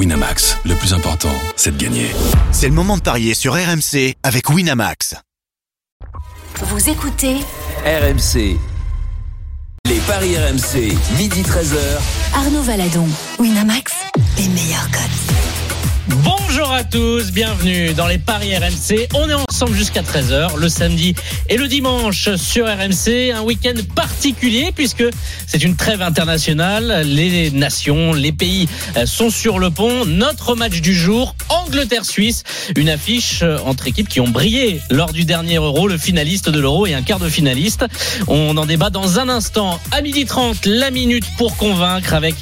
Winamax, le plus important, c'est de gagner. C'est le moment de parier sur RMC avec Winamax. Vous écoutez RMC. Les paris RMC, midi 13h. Arnaud Valadon. Winamax, les meilleurs codes. Bonjour à tous, bienvenue dans les Paris RMC. On est ensemble jusqu'à 13h le samedi et le dimanche sur RMC. Un week-end particulier puisque c'est une trêve internationale. Les nations, les pays euh, sont sur le pont. Notre match du jour, Angleterre-Suisse. Une affiche euh, entre équipes qui ont brillé lors du dernier Euro, le finaliste de l'Euro et un quart de finaliste. On en débat dans un instant. À midi 30, la minute pour convaincre avec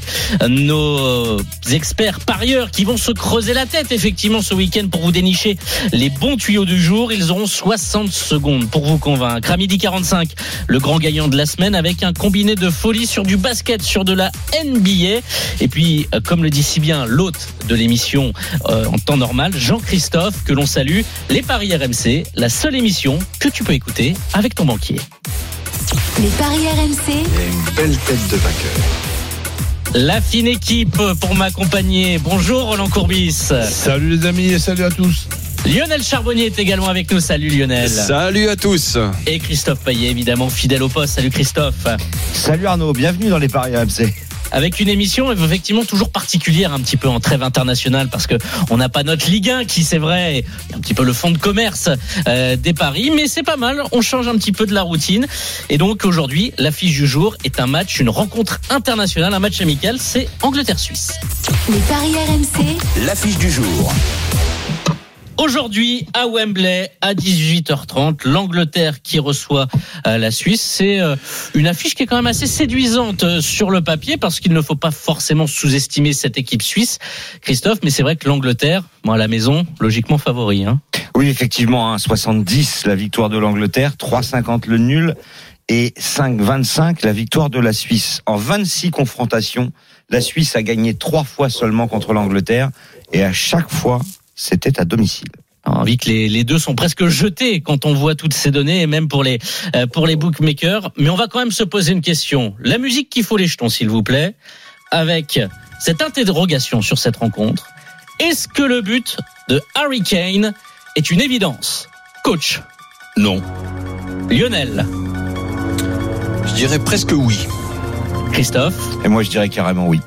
nos experts parieurs qui vont se creuser la tête effectivement ce week-end pour vous dénicher les bons tuyaux du jour. Ils auront 60 secondes pour vous convaincre. À midi 45, le grand gagnant de la semaine avec un combiné de folie sur du basket, sur de la NBA. Et puis, euh, comme le dit si bien l'hôte de l'émission euh, en temps normal, Jean-Christophe, que l'on salue, les Paris RMC, la seule émission que tu peux écouter avec ton banquier. Les paris RMC, une belle tête de vainqueur. La fine équipe pour m'accompagner. Bonjour Roland Courbis. Salut les amis et salut à tous. Lionel Charbonnier est également avec nous. Salut Lionel. Salut à tous. Et Christophe Payet, évidemment, fidèle au poste. Salut Christophe. Salut Arnaud, bienvenue dans les Paris AMC avec une émission effectivement toujours particulière un petit peu en trêve internationale parce que on n'a pas notre Ligue 1 qui c'est vrai un petit peu le fond de commerce euh, des paris mais c'est pas mal. On change un petit peu de la routine. Et donc aujourd'hui l'affiche du jour est un match une rencontre internationale un match amical c'est Angleterre-Suisse. Les paris RMC l'affiche du jour Aujourd'hui, à Wembley, à 18h30, l'Angleterre qui reçoit euh, la Suisse. C'est euh, une affiche qui est quand même assez séduisante euh, sur le papier parce qu'il ne faut pas forcément sous-estimer cette équipe suisse, Christophe. Mais c'est vrai que l'Angleterre, moi à la maison, logiquement favori. Hein. Oui, effectivement, hein, 70 la victoire de l'Angleterre, 3,50 le nul et 5,25 la victoire de la Suisse. En 26 confrontations, la Suisse a gagné trois fois seulement contre l'Angleterre et à chaque fois c'était à domicile. Envie que les, les, deux sont presque jetés quand on voit toutes ces données et même pour les euh, pour les bookmakers. Mais on va quand même se poser une question. La musique qui faut les jetons, s'il vous plaît, avec cette interrogation sur cette rencontre. Est-ce que le but de Harry Kane est une évidence, coach? Non. Lionel? Je dirais presque oui. Christophe? Et moi, je dirais carrément oui.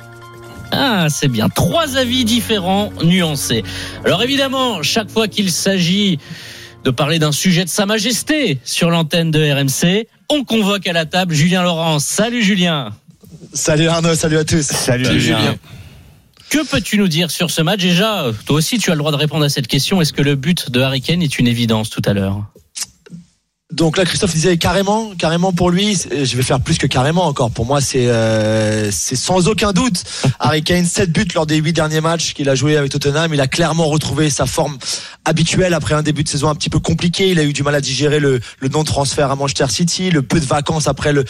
Ah, c'est bien. Trois avis différents, nuancés. Alors évidemment, chaque fois qu'il s'agit de parler d'un sujet de Sa Majesté sur l'antenne de RMC, on convoque à la table Julien Laurent. Salut Julien. Salut Arnaud, salut à tous. Salut, salut Julien. Que peux-tu nous dire sur ce match? Déjà, toi aussi, tu as le droit de répondre à cette question. Est-ce que le but de Harry Kane est une évidence tout à l'heure? Donc là, Christophe disait carrément, carrément pour lui. Je vais faire plus que carrément encore. Pour moi, c'est euh, sans aucun doute. Harry Kane, 7 buts lors des 8 derniers matchs qu'il a joué avec Tottenham. Il a clairement retrouvé sa forme habituelle après un début de saison un petit peu compliqué. Il a eu du mal à digérer le, non-transfert à Manchester City, le peu de vacances après le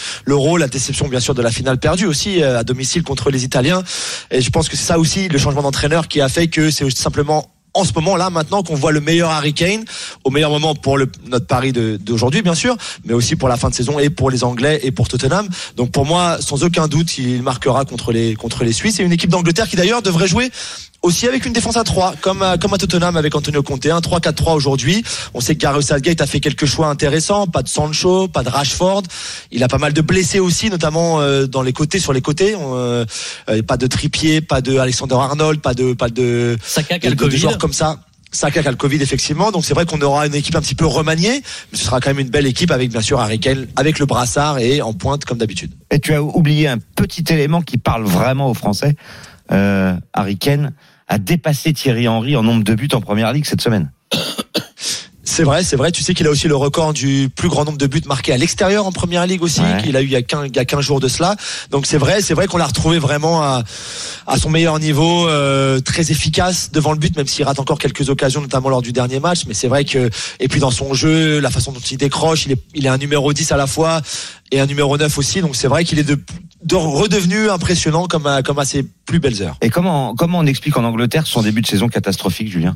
la déception bien sûr de la finale perdue aussi euh, à domicile contre les Italiens. Et je pense que c'est ça aussi le changement d'entraîneur qui a fait que c'est simplement en ce moment là maintenant qu'on voit le meilleur Harry Kane au meilleur moment pour notre pari d'aujourd'hui bien sûr mais aussi pour la fin de saison et pour les Anglais et pour Tottenham. Donc pour moi sans aucun doute il marquera contre les contre les Suisses. Et une équipe d'Angleterre qui d'ailleurs devrait jouer aussi avec une défense à 3 comme à, comme à Tottenham avec Antonio Conte un 3-4-3 aujourd'hui. On sait que Gareth Southgate a fait quelques choix intéressants pas de Sancho pas de Rashford. Il a pas mal de blessés aussi notamment euh, dans les côtés sur les côtés. Euh, pas de Trippier pas de Alexander Arnold pas de pas de Saka de, de joueurs comme ça. Saka qui a le Covid effectivement, donc c'est vrai qu'on aura une équipe un petit peu remaniée, mais ce sera quand même une belle équipe avec bien sûr Harry Kane, avec le brassard et en pointe comme d'habitude. Et tu as oublié un petit élément qui parle vraiment aux Français. Euh, Harry Kane a dépassé Thierry Henry en nombre de buts en première ligue cette semaine. C'est vrai, c'est vrai. Tu sais qu'il a aussi le record du plus grand nombre de buts marqués à l'extérieur en première ligue aussi, Ouais. qu'il a eu il y a 15, il y a 15 jours de cela. Donc c'est vrai, c'est vrai qu'on l'a retrouvé vraiment à, à son meilleur niveau, euh, très efficace devant le but, même s'il rate encore quelques occasions, notamment lors du dernier match. Mais c'est vrai que, et puis dans son jeu, la façon dont il décroche, il est, il est un numéro 10 à la fois et un numéro 9 aussi. Donc c'est vrai qu'il est de, de redevenu impressionnant comme à, comme à ses plus belles heures. Et comment, comment on explique en Angleterre son début de saison catastrophique, Julien?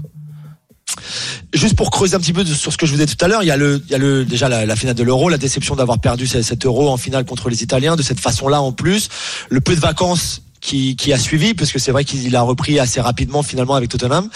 Juste pour creuser un petit peu sur ce que je vous disais tout à l'heure, il y a le, il y a le déjà la, finale de l'Euro, la déception d'avoir perdu ce- cet Euro en finale contre les Italiens de cette façon-là en plus, le peu de vacances qui, qui a suivi, parce que c'est vrai qu'il a repris assez rapidement finalement avec Tottenham.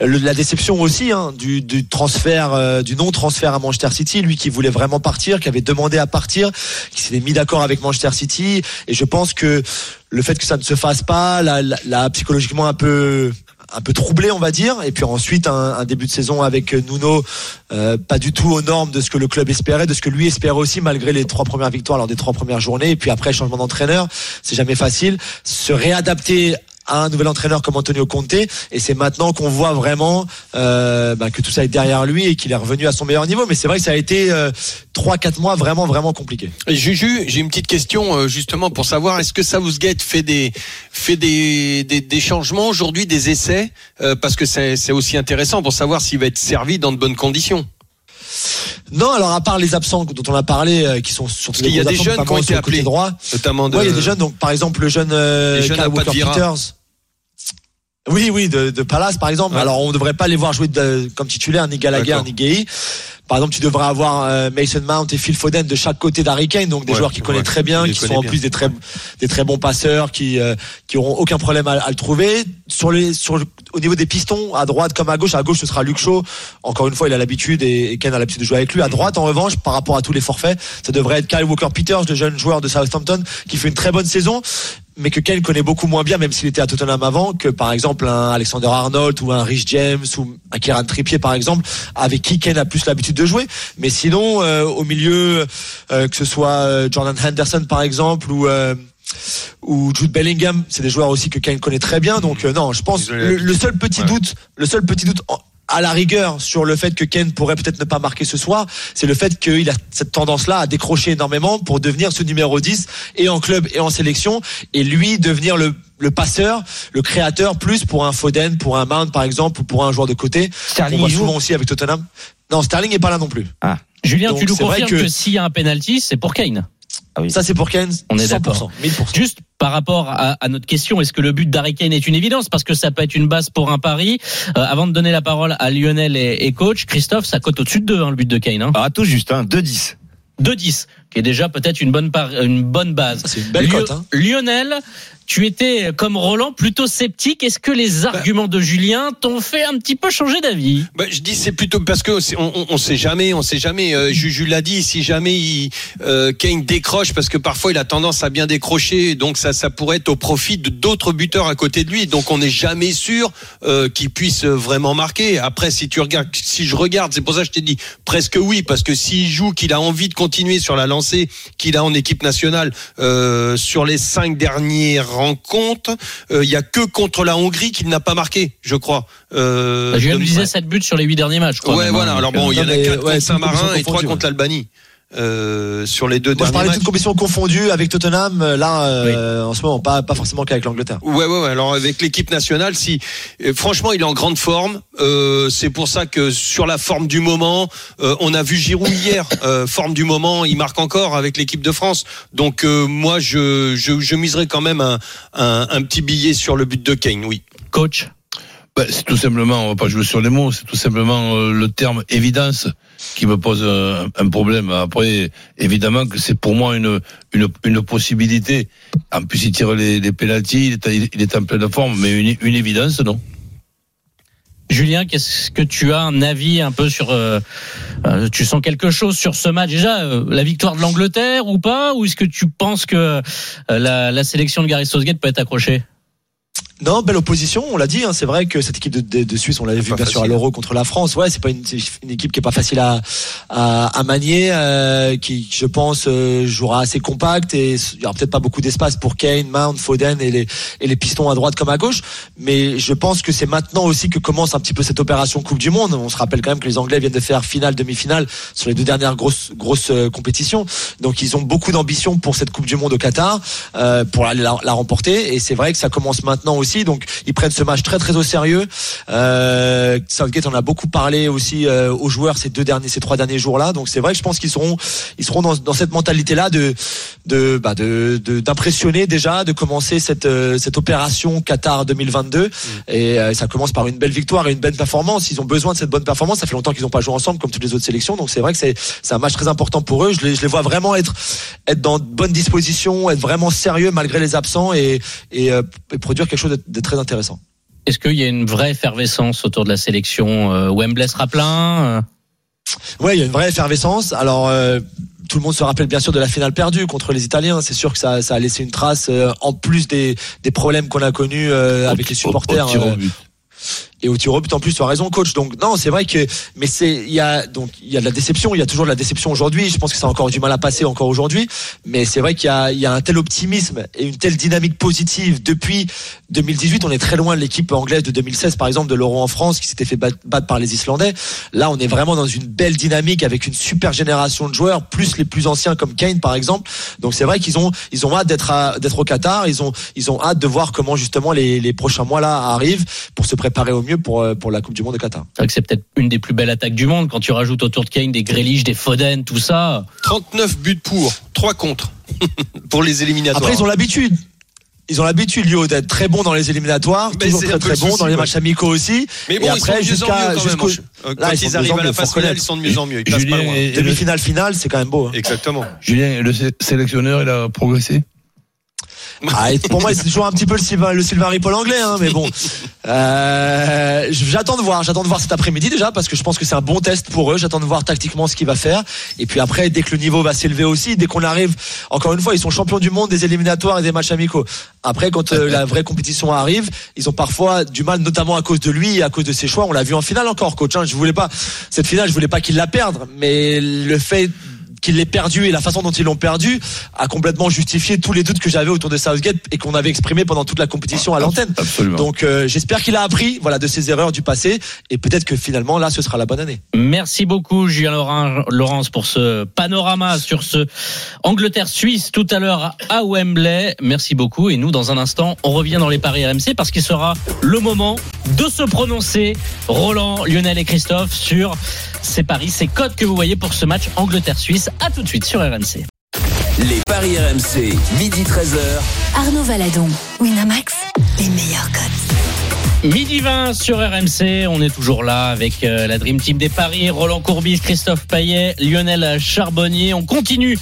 La déception aussi hein, du, du transfert, euh, du non-transfert à Manchester City, lui qui voulait vraiment partir, qui avait demandé à partir, qui s'était mis d'accord avec Manchester City, et je pense que le fait que ça ne se fasse pas, l'a, l'a- l'a psychologiquement un peu un peu troublé on va dire. Et puis ensuite un, début de saison avec Nuno euh, pas du tout aux normes de ce que le club espérait de ce que lui espérait aussi malgré les trois premières victoires lors des trois premières journées. Et puis après changement d'entraîneur c'est jamais facile. Se réadapter à un nouvel entraîneur comme Antonio Conte. Et c'est maintenant qu'on voit vraiment euh, bah, que tout ça est derrière lui et qu'il est revenu à son meilleur niveau. Mais c'est vrai que ça a été euh, trois quatre mois vraiment vraiment compliqué Juju, j'ai une petite question euh, justement pour savoir est-ce que Southgate fait des fait des des, des changements aujourd'hui, des essais euh, parce que c'est aussi intéressant pour savoir s'il va être servi dans de bonnes conditions. Non alors à part les absents dont on a parlé euh, qui sont surtout Parce qu'il y a des jeunes qui ont été sur le côté appelés. droit Notamment de Ouais, il y a des jeunes, donc par exemple le jeune euh, Pat Walker. Peters. Oui, oui, de, de Palace par exemple. Ouais. Alors on ne devrait pas les voir jouer de- comme titulaires ni Gallagher ni Gay. Par exemple, tu devrais avoir euh, Mason Mount et Phil Foden de chaque côté d'Harry Kane, donc des Ouais, joueurs qui connaissent ouais, très bien, qui sont connaît en plus des très des très bons passeurs, qui euh, qui auront aucun problème à, à le trouver. Sur les sur le- au niveau des pistons, à droite comme à gauche, à gauche ce sera Luke Shaw. Encore une fois, il a l'habitude et, et Ken a l'habitude de jouer avec lui. À droite, en revanche, par rapport à tous les forfaits, ça devrait être Kyle Walker Peters, le jeune joueur de Southampton, qui fait une très bonne saison mais que Kane connaît beaucoup moins bien, même s'il était à Tottenham avant, que par exemple un Alexander Arnold ou un Rich James ou un Kieran Trippier par exemple, avec qui Kane a plus l'habitude de jouer. Mais sinon, euh, au milieu, euh, que ce soit euh, Jordan Henderson par exemple ou euh, ou Jude Bellingham, c'est des joueurs aussi que Kane connaît très bien. Donc euh, non, je pense le, le seul petit doute, le seul petit doute. en- à la rigueur sur le fait que Kane pourrait peut-être ne pas marquer ce soir, c'est le fait qu'il a cette tendance-là à décrocher énormément pour devenir ce numéro 10 et en club et en sélection et lui devenir le, le passeur, le créateur plus pour un Foden, pour un Mount par exemple ou pour un joueur de côté. On Sterling voit il joue souvent aussi avec Tottenham. Non, Sterling est pas là non plus. Julien, Donc, tu nous confirmes que, que- s'il y a un penalty, c'est pour Kane. Ça c'est pour Kane. On est 100%, d'accord. 1000%. Juste par rapport à, à notre question, est-ce que le but d'Harry Kane est une évidence? Parce que ça peut être une base pour un pari. Euh, avant de donner la parole à Lionel et, et coach, Christophe, ça cote au-dessus de 2, hein, le but de Kane. Hein. Ah, tout juste, hein, 2-10. 2-10, qui est déjà peut-être une bonne, par- une bonne base. C'est une belle Lio- cote. Hein. Lionel, tu étais comme Roland plutôt sceptique. Est-ce que les arguments de Julien t'ont fait un petit peu changer d'avis? Bah, je dis c'est plutôt parce que on, on, on sait jamais, on sait jamais. Euh, Juju l'a dit, si jamais il, euh, Kane décroche, parce que parfois il a tendance à bien décrocher, donc ça, ça pourrait être au profit d'autres buteurs à côté de lui. Donc on n'est jamais sûr euh, qu'il puisse vraiment marquer. Après, si tu regardes, si je regarde, c'est pour ça que je t'ai dit presque oui, parce que s'il joue, qu'il a envie de continuer sur la lancée qu'il a en équipe nationale euh, sur les cinq dernières rencontres, euh, il y a que contre la Hongrie qu'il n'a pas marqué, je crois. Euh, Julien de- nous disait 7 buts sur les 8 derniers matchs. je crois, Ouais, même, voilà. hein, Alors bon, il y en a mais, quatre ouais, contre toutes Saint-Marin et trois confondues, contre l'Albanie. Euh, sur les deux Moi je derniers parlais de matchs. toute compétition confondue avec Tottenham. euh, Là, euh, en ce moment, pas pas forcément qu'avec l'Angleterre. Ouais, ouais, ouais. Alors avec l'équipe nationale, si franchement, il est en grande forme. Euh, c'est pour ça que sur la forme du moment, euh, on a vu Giroud hier, euh, forme du moment, il marque encore avec l'équipe de France. Donc euh, moi, je, je je miserais quand même un, un un petit billet sur le but de Kane. Oui. Coach, Ben, c'est tout simplement, on va pas jouer sur les mots, c'est tout simplement euh, le terme évidence qui me pose un problème. Après, évidemment que c'est pour moi une, une, une possibilité. En plus, il tire les, les pénalties, il est, il est en pleine forme, mais une, une évidence, non Julien, qu'est-ce que tu as un avis un peu sur euh, euh, Tu sens quelque chose sur ce match? Déjà euh, La victoire de l'Angleterre ou pas? Ou est-ce que tu penses que euh, la, la sélection de Gary Southgate peut être accrochée? Non, belle opposition, on l'a dit. Hein, c'est vrai que cette équipe de, de, de Suisse, on l'avait vu bien sûr à facile. l'Euro contre la France. Ouais, c'est pas une, une équipe qui est pas facile à à, à manier, euh, qui, je pense, euh, jouera assez compact et il y aura peut-être pas beaucoup d'espace pour Kane, Mount, Foden et les et les pistons à droite comme à gauche. Mais je pense que c'est maintenant aussi que commence un petit peu cette opération Coupe du Monde. On se rappelle quand même que les Anglais viennent de faire finale, demi-finale sur les deux dernières grosses grosses euh, compétitions. Donc ils ont beaucoup d'ambition pour cette Coupe du Monde au Qatar, euh, pour aller la, la remporter. Et c'est vrai que ça commence maintenant aussi. Donc ils prennent ce match très très au sérieux. Euh, Southgate en a beaucoup parlé aussi euh, aux joueurs ces deux derniers, ces trois derniers jours-là. Donc c'est vrai que je pense qu'ils seront, ils seront dans, dans cette mentalité-là de, de, bah, de, d'impressionner déjà, de commencer cette, euh, cette opération Qatar 2022. Et euh, ça commence par une belle victoire et une belle performance. Ils ont besoin de cette bonne performance. Ça fait longtemps qu'ils n'ont pas joué ensemble comme toutes les autres sélections. Donc c'est vrai que c'est, c'est un match très important pour eux. Je les, je les vois vraiment être, être dans de bonnes dispositions, être vraiment sérieux malgré les absents et, et, et produire quelque chose de, de très intéressant. Est-ce qu'il y a une vraie effervescence autour de la sélection euh, Wembley sera plein euh, Ouais, il y a une vraie effervescence. Alors. euh, tout le monde se rappelle bien sûr de la finale perdue contre les Italiens. C'est sûr que ça, ça a laissé une trace euh, en plus des, des problèmes qu'on a connus euh, avec les supporters. Au au. Et au tir au en plus tu as raison coach. Donc non c'est vrai que mais c'est il y a donc il y a de la déception. Il y a toujours de la déception aujourd'hui. Je pense que ça a encore du mal à passer encore aujourd'hui. Mais c'est vrai qu'il y a il y a un tel optimisme et une telle dynamique positive depuis 2018 on est très loin de l'équipe anglaise de 2016 par exemple de l'Euro en France qui s'était fait bat- battre par les Islandais. Là on est vraiment dans une belle dynamique avec une super génération de joueurs plus les plus anciens comme Kane par exemple. Donc c'est vrai qu'ils ont ils ont hâte d'être d'être au Qatar. Ils ont ils ont hâte de voir comment justement les, les prochains mois là arrivent pour se préparer au mieux pour euh, pour la Coupe du Monde de Qatar. C'est vrai que c'est peut-être une des plus belles attaques du monde quand tu rajoutes autour de Kane des Grealish, des Foden, tout ça. 39 buts pour, 3 contre pour les éliminatoires. Après ils ont l'habitude ils ont l'habitude, Lio, d'être très bons dans les éliminatoires, Mais toujours c'est très très bons souci, dans les matchs amicaux aussi. Mais bon, et ils sont après, de mieux en jusqu'à mieux quand même. jusqu'au Euh, Là, ils sont ils de arrivent mieux en à la mieux, phase finale, ils sont de mieux en mieux. Ils passent Julien pas loin. demi-finale finale, c'est quand même beau. hein. Exactement. Julien, le sé- sélectionneur, il a progressé? Ah, pour moi, c'est toujours un petit peu le Sylvain, le Sylvain Ripoll anglais, hein, mais bon. Euh, j'attends de voir, j'attends de voir cet après-midi déjà parce que je pense que c'est un bon test pour eux. J'attends de voir tactiquement ce qu'il va faire. Et puis après, dès que le niveau va s'élever aussi, dès qu'on arrive, encore une fois, ils sont champions du monde des éliminatoires et des matchs amicaux. Après, quand euh, la vraie compétition arrive, ils ont parfois du mal, notamment à cause de lui et à cause de ses choix. On l'a vu en finale encore, coach. Hein. Je voulais pas cette finale, je voulais pas qu'il la perde, mais le fait qu'il l'ait perdu et la façon dont ils l'ont perdu a complètement justifié tous les doutes que j'avais autour de Southgate et qu'on avait exprimé pendant toute la compétition à l'antenne. Donc euh, j'espère qu'il a appris voilà de ses erreurs du passé et peut-être que finalement là ce sera la bonne année. Merci beaucoup Julien Laurence pour ce panorama sur ce Angleterre-Suisse tout à l'heure à Wembley. Merci beaucoup et nous dans un instant on revient dans les paris RMC parce qu'il sera le moment de se prononcer Roland, Lionel et Christophe sur ces paris, ces codes que vous voyez pour ce match Angleterre-Suisse. À tout de suite sur RMC. Les paris RMC, midi 13h. Arnaud Valadon, Winamax, les meilleurs codes. Midi 20 sur RMC, on est toujours là avec euh, la Dream Team des Paris, Roland Courbis, Christophe Payet, Lionel Charbonnier. On continue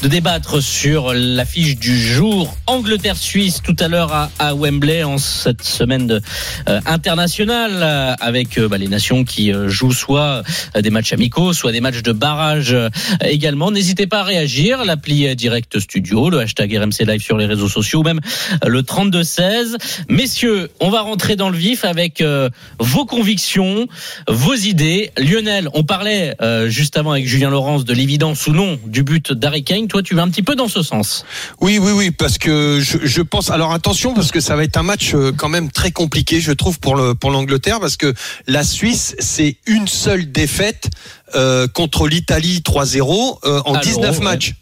de débattre sur l'affiche du jour Angleterre-Suisse tout à l'heure à, Wembley en cette semaine de, euh, internationale euh, avec bah, les nations qui jouent soit des matchs amicaux, soit des matchs de barrage également. N'hésitez pas à réagir, l'appli Direct Studio, le hashtag RMC Live sur les réseaux sociaux, ou même le 32-16. Messieurs, on va rentrer dans le vif avec euh, vos convictions, vos idées. Lionel, on parlait euh, juste avant avec Julien Laurence de l'évidence ou non du but d'Harry Kane. Toi, tu vas un petit peu dans ce sens. Oui, oui, oui, parce que je, je pense. Alors attention, parce que ça va être un match euh, quand même très compliqué, je trouve, pour le pour l'Angleterre, parce que la Suisse, c'est une seule défaite euh, contre l'Italie 3-0 euh, en À 19 l'Euro, ouais. matchs.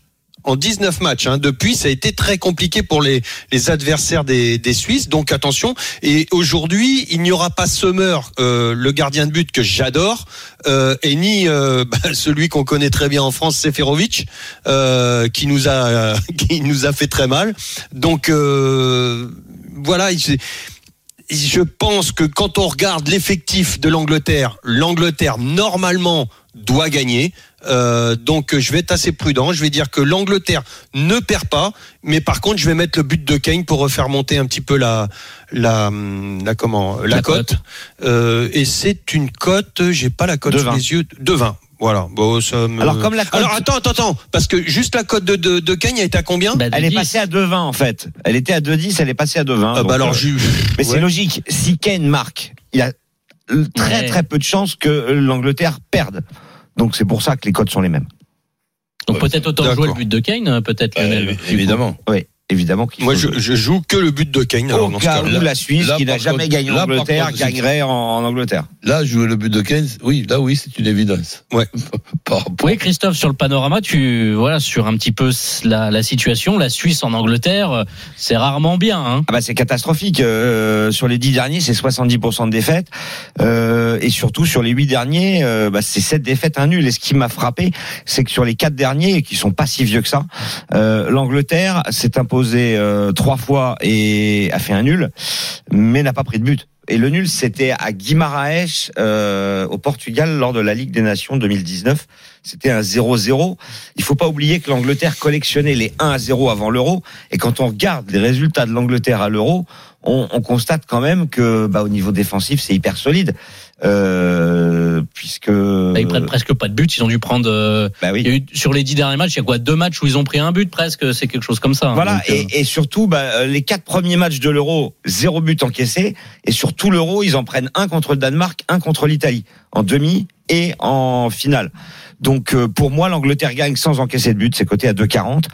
En 19 matchs. Hein. Depuis, ça a été très compliqué pour les, les adversaires des, des Suisses. Donc attention. Et aujourd'hui, il n'y aura pas Sommer, euh, le gardien de but que j'adore, euh, et ni euh, bah, celui qu'on connaît très bien en France, Seferovic, euh, qui nous a qui nous a fait très mal. Donc euh, voilà. il- je pense que quand on regarde l'effectif de l'Angleterre, l'Angleterre normalement doit gagner. Euh, donc je vais être assez prudent. Je vais dire que l'Angleterre ne perd pas, mais par contre je vais mettre le but de Kane pour refaire monter un petit peu la la, la comment la, La cote. cote. Euh, et c'est une cote. J'ai pas la cote sous 20. les yeux. De 20. Voilà. Bon, ça me- Alors, comme la cote- Alors attends, attends, attends, parce que juste la cote de, de, de Kane a été à combien Bah, Elle est 10. passée à 2,20 en fait. Elle était à 2,10, elle est passée à 2,20. Ah bah alors euh. Mais ouais. c'est logique. Si Kane marque, il a euh, très Ouais. très peu de chances que l'Angleterre perde. Donc c'est pour ça que les codes sont les mêmes. Donc peut-être autant jouer le but de Kane, peut-être Euh, Lionel. évidemment. Oui. Évidemment qu'il Moi, faut je, je joue que le but de Kane. Au alors, dans ce cas où la Suisse, là, qui n'a jamais contre- gagné en Angleterre, contre, gagnerait en, en Angleterre. Là, jouer le but de Keynes, oui, là, oui, c'est une évidence. Ouais. Par rapport- Oui, Christophe, sur le panorama, tu voilà sur un petit peu la, la situation. La Suisse en Angleterre, euh, c'est rarement bien. Hein. Ah bah c'est catastrophique. Euh, sur les dix derniers, c'est 70% de défaites. Euh, et surtout sur les huit derniers, euh, bah, c'est sept défaites, un nul. Et ce qui m'a frappé, c'est que sur les quatre derniers, qui sont pas si vieux que ça, euh, l'Angleterre s'est imposée euh, trois fois et a fait un nul, mais n'a pas pris de but. Et le nul, c'était à Guimarães, euh, au Portugal, lors de la Ligue des Nations 2019. C'était un 0-0. Il faut pas oublier que l'Angleterre collectionnait les 1 à 0 avant l'Euro. Et quand on regarde les résultats de l'Angleterre à l'Euro, on, on constate quand même que, bah, au niveau défensif, c'est hyper solide, euh, puisque. Là, ils prennent presque pas de but. Ils ont dû prendre. euh, Bah oui. il y a eu, sur les dix derniers matchs, il y a quoi Deux matchs où ils ont pris un but presque. C'est quelque chose comme ça. hein. Voilà, Donc, euh, et, et surtout, bah, les quatre premiers matchs de l'Euro, zéro but encaissé, et sur tout l'Euro, ils en prennent un contre le Danemark, un contre l'Italie, en demi et en finale. Donc pour moi, l'Angleterre gagne sans encaisser de but, c'est coté à 2,40.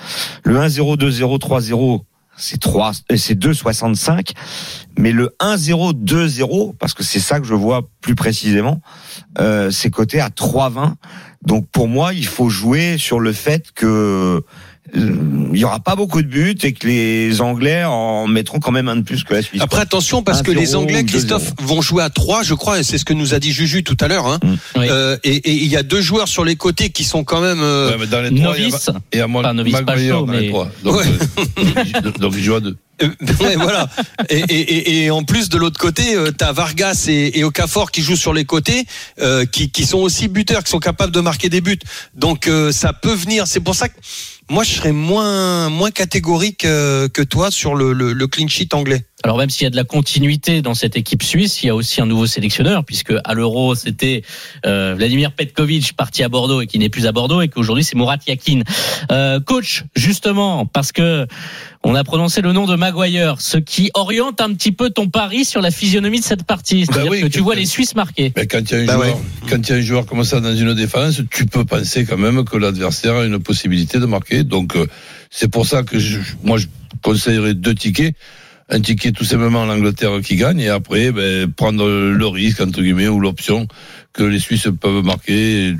Le 1-0, 2-0, 3-0, c'est 3, euh, c'est 2,65. Mais le 1-0, 2-0, parce que c'est ça que je vois plus précisément, euh, c'est coté à 3,20. Donc pour moi, il faut jouer sur le fait que il y aura pas beaucoup de buts et que les Anglais en mettront quand même un de plus que la Suisse. Après, attention, parce que 1-0 les Anglais, ou 2-0. Christophe, vont jouer à 3, je crois, et c'est ce que nous a dit Juju tout à l'heure. Hein. Oui. Euh, et et il y a deux joueurs sur les côtés qui sont quand même. euh, Ouais, mais dans les trois, il y a- novice. et à moi, Pas novice, pas chaud, dans les mais- trois. Donc, Ouais. euh, donc, il joue à deux. Euh, ouais, voilà. Et, et, et, et en plus de l'autre côté, euh, t'as Vargas et, et Okafor qui jouent sur les côtés, euh, qui, qui sont aussi buteurs, qui sont capables de marquer des buts. Donc euh, ça peut venir. C'est pour ça que moi je serais moins moins catégorique euh, que toi sur le, le, le clean sheet anglais. Alors même s'il y a de la continuité dans cette équipe suisse, il y a aussi un nouveau sélectionneur puisque à l'Euro c'était euh, Vladimir Petkovic parti à Bordeaux et qui n'est plus à Bordeaux et qu'aujourd'hui c'est Murat Yakin. Euh, coach, justement parce que on a prononcé le nom de Maguire, ce qui oriente un petit peu ton pari sur la physionomie de cette partie, c'est-à-dire Bah oui, que tu vois les Suisses marquer. Mais quand il y a un Bah joueur, ouais. quand il y a un joueur comme ça dans une défense, tu peux penser quand même que l'adversaire a une possibilité de marquer. Donc, euh, c'est pour ça que je, moi, je conseillerais deux tickets. Un ticket tout simplement l'Angleterre qui gagne et après, ben, prendre le risque, entre guillemets, ou l'option que les Suisses peuvent marquer.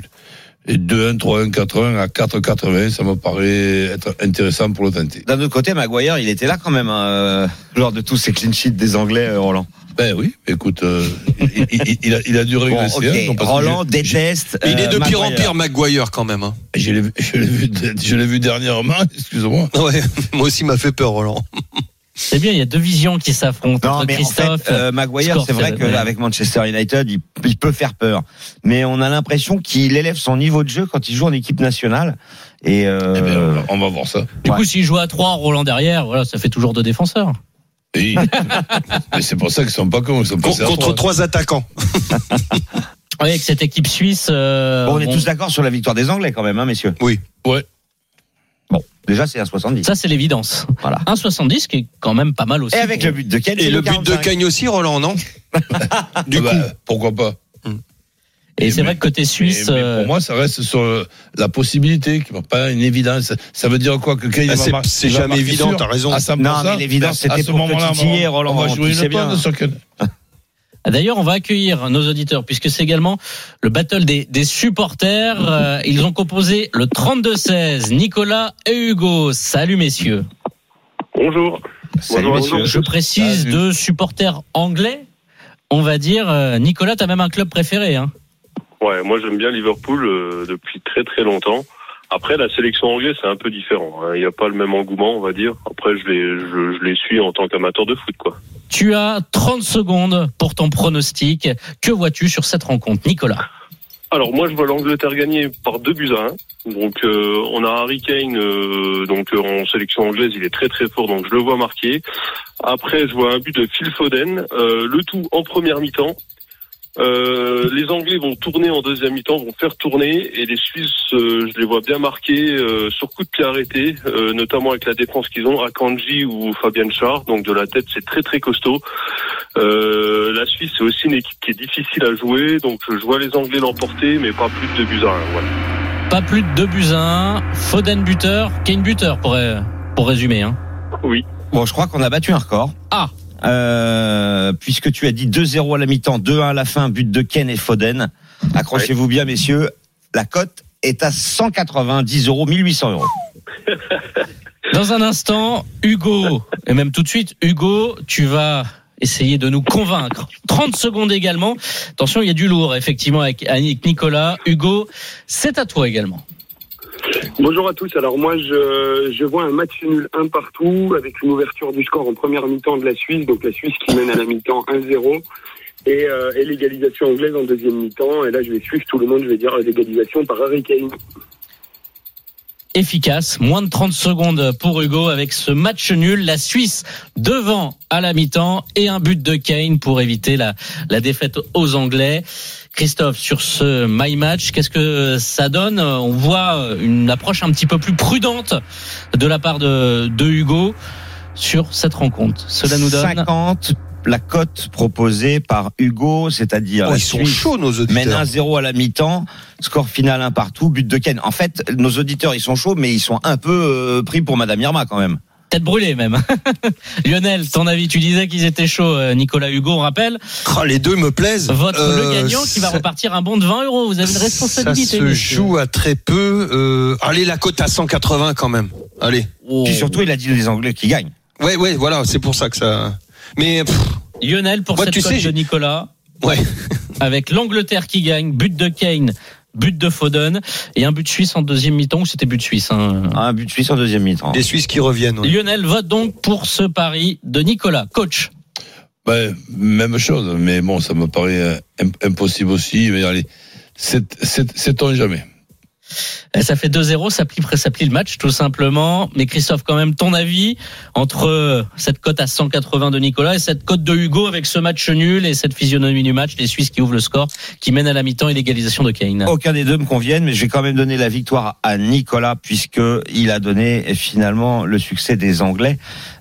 Et 2-1, 3-1, 4-1 à 4-80, ça me paraît être intéressant pour le tenter. D'un autre côté, Maguire, il était là quand même hein, euh, lors de tous ces clean sheets des Anglais, euh, Roland. Ben oui, écoute, euh, il, il- il a, il a dû Bon, régresser. ok, hein, parce que Roland déteste. Mais il est euh, de pire en Maguire. pire, Maguire quand même. Hein. Je l'ai vu, je l'ai vu, je l'ai vu dernièrement, excuse-moi. Ouais, moi aussi m'a fait peur, Roland. C'est bien, il y a deux visions qui s'affrontent Non, entre mais en Christophe. fait, euh, Maguire, c'est vrai ouais. qu'avec Manchester United, il, il peut faire peur. Mais on a l'impression qu'il élève son niveau de jeu quand il joue en équipe nationale. Et euh, Eh ben, on va- voir ça. du ouais. coup, s'il joue à 3, Roland derrière, voilà, ça fait toujours deux défenseurs. Et- mais c'est pour ça qu'ils sont pas cons, ils sont Con- contre trois. trois attaquants. Oui, avec cette équipe suisse. euh, bon, on est bon, tous d'accord sur la victoire des Anglais quand même, hein, messieurs. Oui. Ouais. Bon, déjà c'est un 70. Ça, c'est l'évidence. Voilà. 1,70 qui est quand même pas mal aussi. Et avec le but de Kane, Et le but de 45. Kane aussi, Roland, non Du Ah coup. bah, pourquoi pas Et c'est vrai que côté suisse. Mais- mais euh, pour moi, ça reste sur la possibilité, qui n'est pas une évidence. Ça veut dire quoi que Kane Ah, va c'est- jamais évident, t'as raison. à 100%, Non, mais l'évidence, à c'était ce pour moment-là, on va- Roland, On va tu jouer une bien. sur Kane. D'ailleurs, on va accueillir nos auditeurs puisque c'est également le battle des, des supporters. Euh, ils ont composé le 32-16. Nicolas et Hugo. Salut messieurs. Bonjour. Salut, Bonjour, messieurs. Je précise Salut. deux supporters anglais. On va dire, euh, Nicolas, t'as même un club préféré. Hein Ouais, moi j'aime bien Liverpool euh, depuis très très longtemps. Après, la sélection anglaise, c'est un peu différent. hein. Il n'y a pas le même engouement, on va dire. Après, je les, je, je les suis en tant qu'amateur de foot, quoi. tu as 30 secondes pour ton pronostic. Que vois-tu sur cette rencontre, Nicolas? Alors, moi, je vois l'Angleterre gagner par deux buts à un. Donc, euh, on a Harry Kane, euh, donc euh, en sélection anglaise, il est très très fort, donc je le vois marquer. Après, je vois un but de Phil Foden, euh, le tout en première mi-temps. Euh, les Anglais vont tourner en deuxième mi-temps, vont faire tourner, et les Suisses, euh, je les vois bien marquer euh, sur coup de pied arrêté, euh, notamment avec la défense qu'ils ont, Akanji ou Fabian Schär. Donc de la tête, c'est très très costaud. Euh, la Suisse, c'est aussi une équipe qui est difficile à jouer, donc je vois les Anglais l'emporter, mais pas plus de 2 buts à 1. Voilà. Pas plus de 2 buts à 1. Foden buteur, Kane buteur pour, pour résumer. Hein. Oui. Bon, je crois qu'on a battu un record. Ah. Euh, puisque tu as dit 2-0 à la mi-temps, 2-1 à la fin, but de Ken et Foden. Accrochez-vous bien, messieurs. La cote est à 190 euros, 1800 euros. Dans un instant, Hugo, et même tout de suite, Hugo, tu vas essayer de nous convaincre. 30 secondes également. Attention, il y a du lourd, effectivement, avec, avec Nicolas. Hugo, c'est à toi également. Bonjour à tous. Alors moi, je, vois un match nul un partout avec une ouverture du score en première mi-temps de la Suisse. Donc la Suisse qui mène à la mi-temps 1-0 et, euh, et l'égalisation anglaise en deuxième mi-temps. Et là, je vais suivre tout le monde. Je vais dire l'égalisation par Harry Kane. efficace. Moins de 30 secondes pour Hugo avec ce match nul. La Suisse devant à la mi-temps et un but de Kane pour éviter la défaite aux Anglais. Christophe, sur ce My Match, qu'est-ce que ça donne? On voit une approche un petit peu plus prudente de la part de, de Hugo sur cette rencontre. Cela nous donne 50 la cote proposée par Hugo, c'est-à-dire Oh, ils sont Suisse chauds, nos mène auditeurs. 1-0 à la mi-temps, score final un partout, but de Ken. En fait, nos auditeurs, ils sont chauds, mais ils sont un peu euh, pris pour Madame Irma quand même. Tête brûlée même. Lionel, ton avis, tu disais qu'ils étaient chauds, euh, Nicolas Hugo, on rappelle. Oh, les deux me plaisent. Votre Euh, le gagnant qui va ça- repartir un bon de 20 euros. Vous avez une Ça responsabilité. se monsieur. joue à très peu. Euh, allez, la cote à 180 quand même. Allez. Oh. Puis surtout, il a dit les Anglais qui gagnent. Ouais, ouais, voilà, c'est pour ça que ça. Mais pff, Lionel, pour Moi, cette tu cote sais, de Nicolas, ouais. avec l'Angleterre qui gagne, but de Kane, but de Foden et un but suisse en deuxième mi-temps. ou C'était but suisse. hein? Un but suisse en deuxième mi-temps. Les Suisses qui reviennent. ouais. Lionel vote donc pour ce pari de Nicolas. Coach, Ben, même chose, mais bon, ça me paraît euh, im- impossible aussi. Mais allez, sait-on jamais. Eh, ça fait 2-0, ça plie, ça plie le match tout simplement. Mais Christophe, quand même, ton avis entre euh, cette cote à 180 de Nicolas et cette cote de Hugo avec ce match nul et cette physionomie du match, les Suisses qui ouvrent le score, qui mènent à la mi-temps et l'égalisation de Kane. Aucun des deux me conviennent, mais je vais quand même donner la victoire à Nicolas puisque il a donné finalement le succès des Anglais.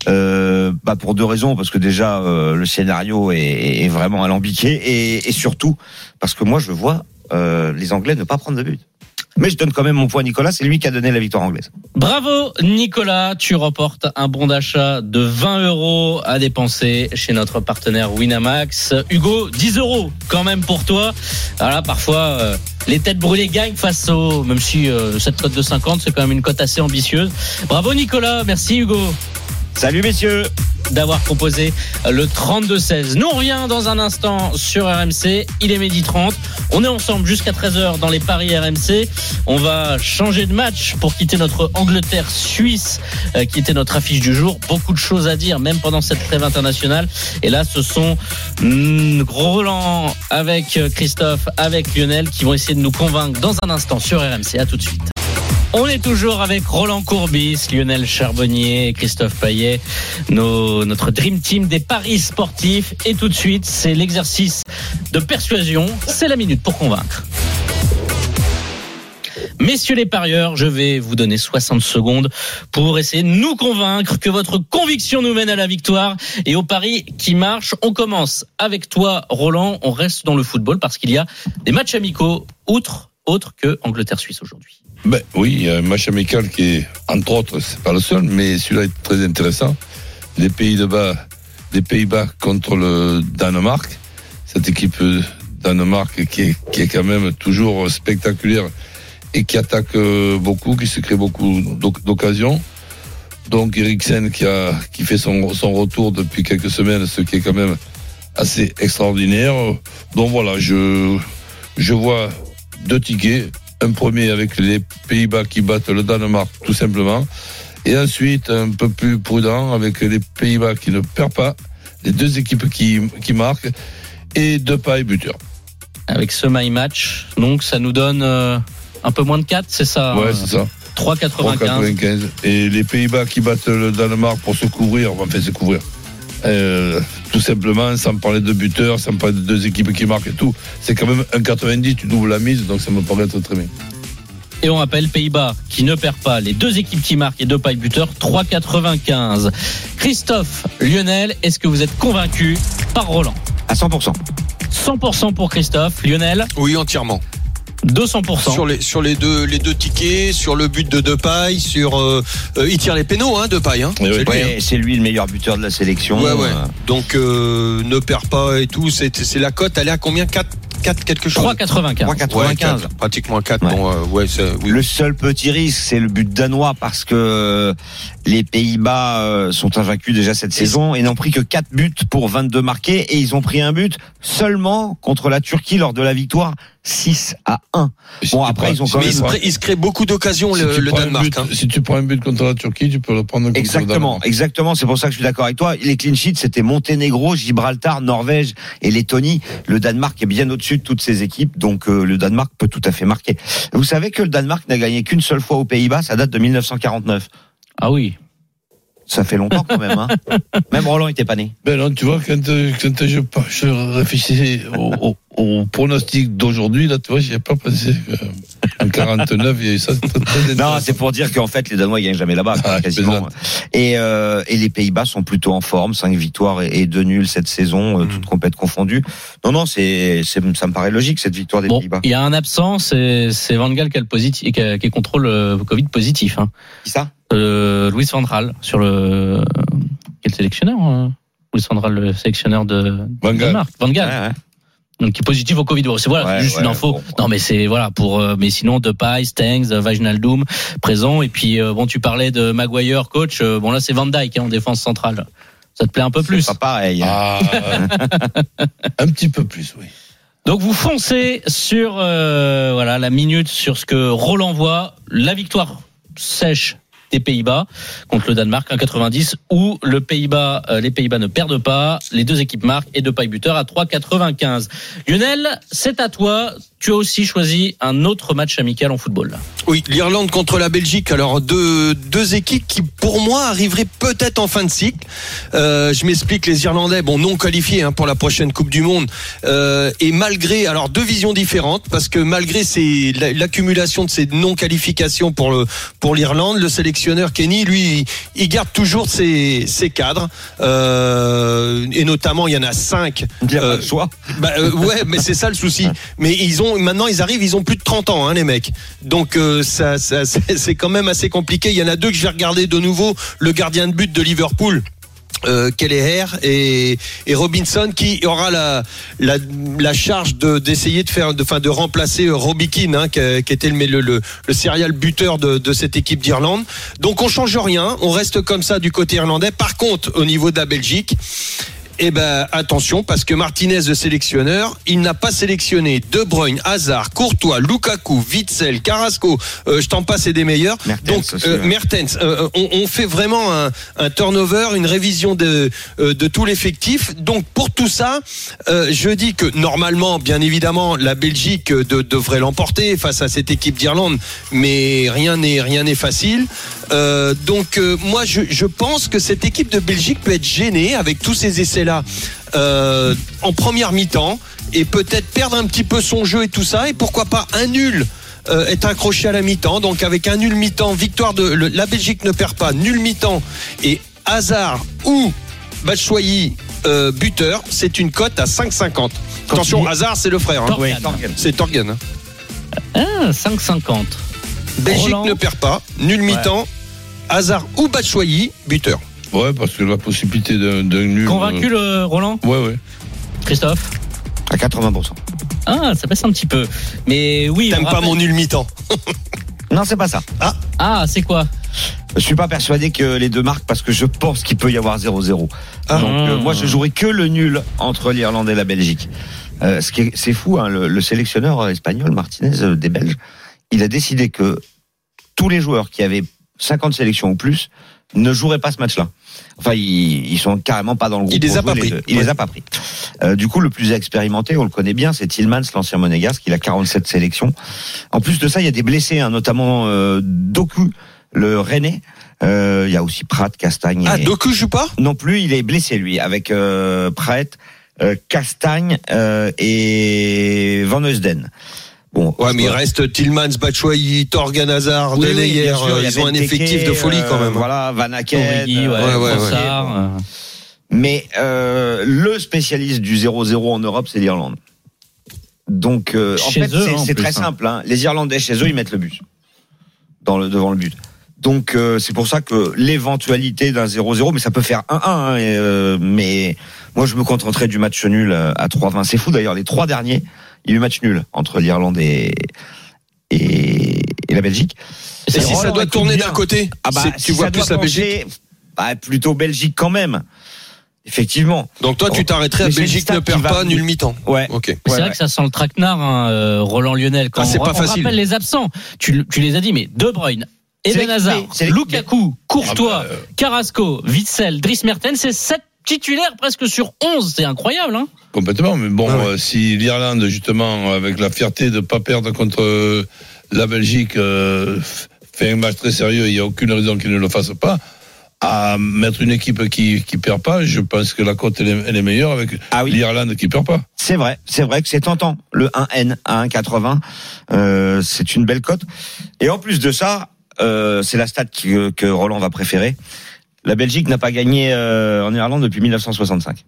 Euh, bah pour deux raisons, parce que déjà euh, le scénario est, vraiment alambiqué et, et surtout parce que moi je vois euh, les Anglais ne pas prendre de but. Mais je donne quand même mon point à Nicolas, c'est lui qui a donné la victoire anglaise. Bravo Nicolas, tu remportes un bon d'achat de 20 euros à dépenser chez notre partenaire Winamax. Hugo, 10 euros quand même pour toi. Voilà, parfois euh, les têtes brûlées gagnent face au, même si euh, cette cote de 50 c'est quand même une cote assez ambitieuse. Bravo Nicolas, merci Hugo Salut messieurs d'avoir proposé le 32-16. Nous on revient dans un instant sur RMC, il est midi 30. On est ensemble jusqu'à 13h dans les paris RMC. On va changer de match pour quitter notre Angleterre-Suisse euh, qui était notre affiche du jour. Beaucoup de choses à dire même pendant cette trêve internationale. Et là ce sont mm, Roland avec euh, Christophe, avec Lionel qui vont essayer de nous convaincre dans un instant sur RMC. À tout de suite. On est toujours avec Roland Courbis, Lionel Charbonnier, Christophe Payet, nos- notre Dream Team des paris sportifs. Et tout de suite, c'est l'exercice de persuasion. C'est la minute pour convaincre. Messieurs les parieurs, je vais vous donner 60 secondes pour essayer de nous convaincre que votre conviction nous mène à la victoire et au pari qui marche. On commence avec toi, Roland. On reste dans le football parce qu'il y a des matchs amicaux outre autre que Angleterre-Suisse aujourd'hui. Ben oui, il y a un match amical qui est, entre autres, c'est pas le seul, mais celui-là est très intéressant. Les Pays-Bas, les Pays-Bas contre le Danemark. Cette équipe euh, Danemark qui est, qui est quand même toujours spectaculaire et qui attaque euh, beaucoup, qui se crée beaucoup d'oc- d'occasions. Donc Eriksen qui a qui fait son, son retour depuis quelques semaines, ce qui est quand même assez extraordinaire. Donc voilà, je je vois deux tickets. Un premier avec les Pays-Bas qui battent le Danemark tout simplement. Et ensuite un peu plus prudent avec les Pays-Bas qui ne perdent pas. Les deux équipes qui, qui marquent. Et deux pailles buteurs. Avec ce My Match, donc ça nous donne euh, un peu moins de 4, c'est ça Ouais, c'est ça. 3,95. 3,95. Et les Pays-Bas qui battent le Danemark pour se couvrir, enfin se couvrir. Euh, tout simplement, sans parler de buteurs, sans parler de deux équipes qui marquent et tout. C'est quand même un 90, tu doubles la mise, donc ça me paraît être très bien. Et on rappelle Pays-Bas qui ne perd pas. Les deux équipes qui marquent et deux pailles buteurs, 3,95. Christophe, Lionel, est-ce que vous êtes convaincu par Roland? À 100%. 100% pour Christophe. Lionel, Oui, entièrement. 200%. Sur les sur les deux les deux tickets, sur le but de Depay, sur euh, euh, il tire les pénaux hein Depay hein. Oui, oui. C'est lui, hein. Ouais, c'est lui le meilleur buteur de la sélection. Ouais, ouais. Euh, Donc euh, ne perds pas et tout. C'est c'est la cote. Elle est à combien? 4 4 quelque chose? 3,95. 3,95. Ouais, quatre, pratiquement 4 Ouais. Bon, euh, oui. Le seul petit risque, c'est le but danois parce que les Pays-Bas euh, sont invaincus déjà cette saison et n'ont pris que 4 buts pour 22 marqués et ils ont pris un but seulement contre la Turquie lors de la victoire 6 à 1. Et si Bon, après, prends- ils ont quand Mais même- il se crée beaucoup d'occasions si le, le Danemark. but- hein. Si tu prends un but contre la Turquie, tu peux le prendre contre le Exactement, Danemark. exactement. C'est pour ça que je suis d'accord avec toi. Les clean sheets, c'était Monténégro, Gibraltar, Norvège et Lettonie. Le Danemark est bien au-dessus de toutes ces équipes, donc euh, le Danemark peut tout à fait marquer. Vous savez que le Danemark n'a gagné qu'une seule fois aux Pays-Bas, ça date de 1949. Ah oui. Ça fait longtemps quand même. Hein. Même Roland était pas né. Ben non, tu vois, quand, euh, quand je, je réfléchissais au, au, au pronostic d'aujourd'hui, là, tu vois, j'y ai pas pensé. En 49, il y a eu ça. Non, c'est pour dire qu'en fait, les Danois gagnent jamais là-bas, quoi, Ah, quasiment. Et, euh, et les Pays-Bas sont plutôt en forme, cinq victoires et, et deux nuls cette saison, euh, Mm. toutes compètes confondues. Non, non, c'est, c'est, ça me paraît logique cette victoire des Bon, Pays-Bas. il y a un absent, c'est c'est Van Gaal qui, a le positif, qui, a- qui contrôle le Covid positif. Hein. Qui ça? Euh, Louis Van Gaal sur le quel sélectionneur hein Louis Van Gaal, le sélectionneur de Van Gaal. Danemark. Van Gaal. Ouais, ouais. Donc qui est positif au Covid. C'est voilà, Ouais, c'est juste ouais, une info. bon. Non mais c'est voilà pour euh, mais sinon Depay, Stengs, euh, Wijnaldum présent et puis euh, bon tu parlais de Maguire coach. euh, bon là c'est Van Dijk hein, en défense centrale. Ça te plaît un peu plus C'est pas pareil. hein. Ah, un petit peu plus, oui. Donc vous foncez sur euh, voilà la minute sur ce que Roland voit, la victoire sèche des Pays-Bas contre le Danemark 1,90 où euh, les Pays-Bas ne perdent pas, les deux équipes marquent et de paille buteur à 3,95. Lionel, c'est à toi. Tu as aussi choisi un autre match amical en football. Oui, l'Irlande contre la Belgique. Alors deux deux équipes qui pour moi arriveraient peut-être en fin de cycle. Euh, je m'explique. Les Irlandais, bon non qualifiés hein, pour la prochaine Coupe du Monde, euh, et malgré alors deux visions différentes parce que malgré l'accumulation de ces non qualifications pour pour l'Irlande, le sélectionneur Kenny lui il garde toujours ses ses cadres euh, et notamment il y en a cinq. Pas Euh, bah, euh, ouais, mais c'est ça le souci. Mais ils ont maintenant ils arrivent, ils ont plus de 30 ans, hein, les mecs. Donc ça, c'est quand même assez compliqué. Il y en a deux que je vais regarder de nouveau. Le gardien de but de Liverpool. Euh, Kelleher et, et Robinson qui aura la, la, la charge de d'essayer de faire de, enfin, de remplacer euh, Robbie Keane hein, qui, qui était le, le, le, le serial buteur de, de cette équipe d'Irlande. Donc on change rien. On reste comme ça du côté irlandais. Par contre au niveau de la Belgique eh ben attention parce que Martinez le sélectionneur, il n'a pas sélectionné De Bruyne, Hazard, Courtois, Lukaku, Witzel, Carrasco, euh, je t'en passe et des meilleurs. Mertens Donc aussi, euh. Mertens, euh, on, on fait vraiment un, un turnover, une révision de euh, de tout l'effectif. Donc pour tout ça, euh, je dis que normalement, bien évidemment, la Belgique euh, de- devrait l'emporter face à cette équipe d'Irlande, mais rien n'est rien n'est facile. Euh, donc euh, moi, je, je pense que cette équipe de Belgique peut être gênée avec tous ces euh, en première mi-temps et peut-être perdre un petit peu son jeu et tout ça. Et pourquoi pas un nul euh, est accroché à la mi-temps. Donc avec un nul mi-temps, victoire de le- la Belgique ne perd pas, nul mi-temps et Hazard ou Batshuayi euh, buteur, c'est une cote à 5,50. Attention, Hazard, c'est le frère. hein. Oui. C'est Torgan. hein. Ah, 5,50. Belgique Roland. ne perd pas, nul mi-temps, Hazard ou Batshuayi buteur. Ouais, parce que la possibilité d'un nul. Convaincu le Roland euh, Ouais, ouais. Christophe À 80%. Ah, ça baisse un petit peu. Mais oui, T'aimes pas rappelle- mon nul mi-temps Non, c'est pas ça. Ah, c'est quoi? Je suis pas persuadé que les deux marquent parce que je pense qu'il peut y avoir 0-0. Ah. Donc euh, moi je jouerai que le nul entre l'Irlande et la Belgique. Euh, ce qui est, c'est fou, hein, le, le sélectionneur euh, espagnol Martinez euh, des Belges, il a décidé que tous les joueurs qui avaient 50 sélections ou plus ne joueraient pas ce match-là. Enfin, ils, ils sont carrément pas dans le groupe. Il les a pas pris. Il Ouais. les a pas pris. Euh, du coup, le plus expérimenté, on le connaît bien, c'est Tillmans, l'ancien monégasque. Il a 47 sélections. En plus de ça, il y a des blessés, hein, notamment euh, Doku, le Rennais. Euh, il y a aussi Pratt, Castagne. Ah, et- Doku joue pas? Non plus, il est blessé lui, avec euh, Pratt, euh, Castagne euh, et Van Heusden. Bon, Ouais, mais il reste Tillmans, Batshuayi, Torgan Hazard, Oui, sûr, a ils ont un effectif de folie quand même. euh, voilà, Van Aken. Origi, ouais, ouais, euh, Mais euh, le spécialiste du 0-0 en Europe, c'est l'Irlande. Donc, euh, en Chez fait, eux, c'est- très hein. simple. hein. Les Irlandais chez eux, ils mettent le but dans le devant le but. Donc, euh, c'est pour ça que l'éventualité d'un 0-0, mais ça peut faire 1-1. hein, euh, mais moi, je me contenterai du match nul euh, à 3-20. C'est fou d'ailleurs. Les trois derniers, il y a eu match nul entre l'Irlande et, et, et la Belgique. Et si ça doit tourner d'un côté, Ah bah, c'est- si tu vois ça plus doit la Belgique. bah, plutôt Belgique quand même. Effectivement. Donc toi, tu t'arrêterais à Belgique ne perd pas, nul mi-temps. Ouais. Ok. C'est Ouais, vrai ouais. que ça sent le traquenard, hein, euh, Roland Lionel. Quand Ah, on, pas on facile. rappelle les absents, tu, tu les as dit, mais De Bruyne, l'équipé, Hazard. Lukaku, Courtois, Ah bah, euh. Carrasco, Witzel, Dries Mertens, c'est 7 titulaires presque sur 11. C'est incroyable. Hein Complètement, mais bon, Ah ouais. euh, si l'Irlande, justement, avec la fierté de ne pas perdre contre euh, la Belgique, euh, fait un match très sérieux, il n'y a aucune raison qu'il ne le fasse pas. À mettre une équipe qui qui perd pas, je pense que la cote elle est, elle est meilleure avec Ah oui. l'Irlande qui perd pas. C'est vrai, c'est vrai que c'est tentant. Le 1N à 1,80, euh, c'est une belle cote. Et en plus de ça, euh, c'est la stat que, que Roland va préférer. La Belgique n'a pas gagné euh, en Irlande depuis 1965.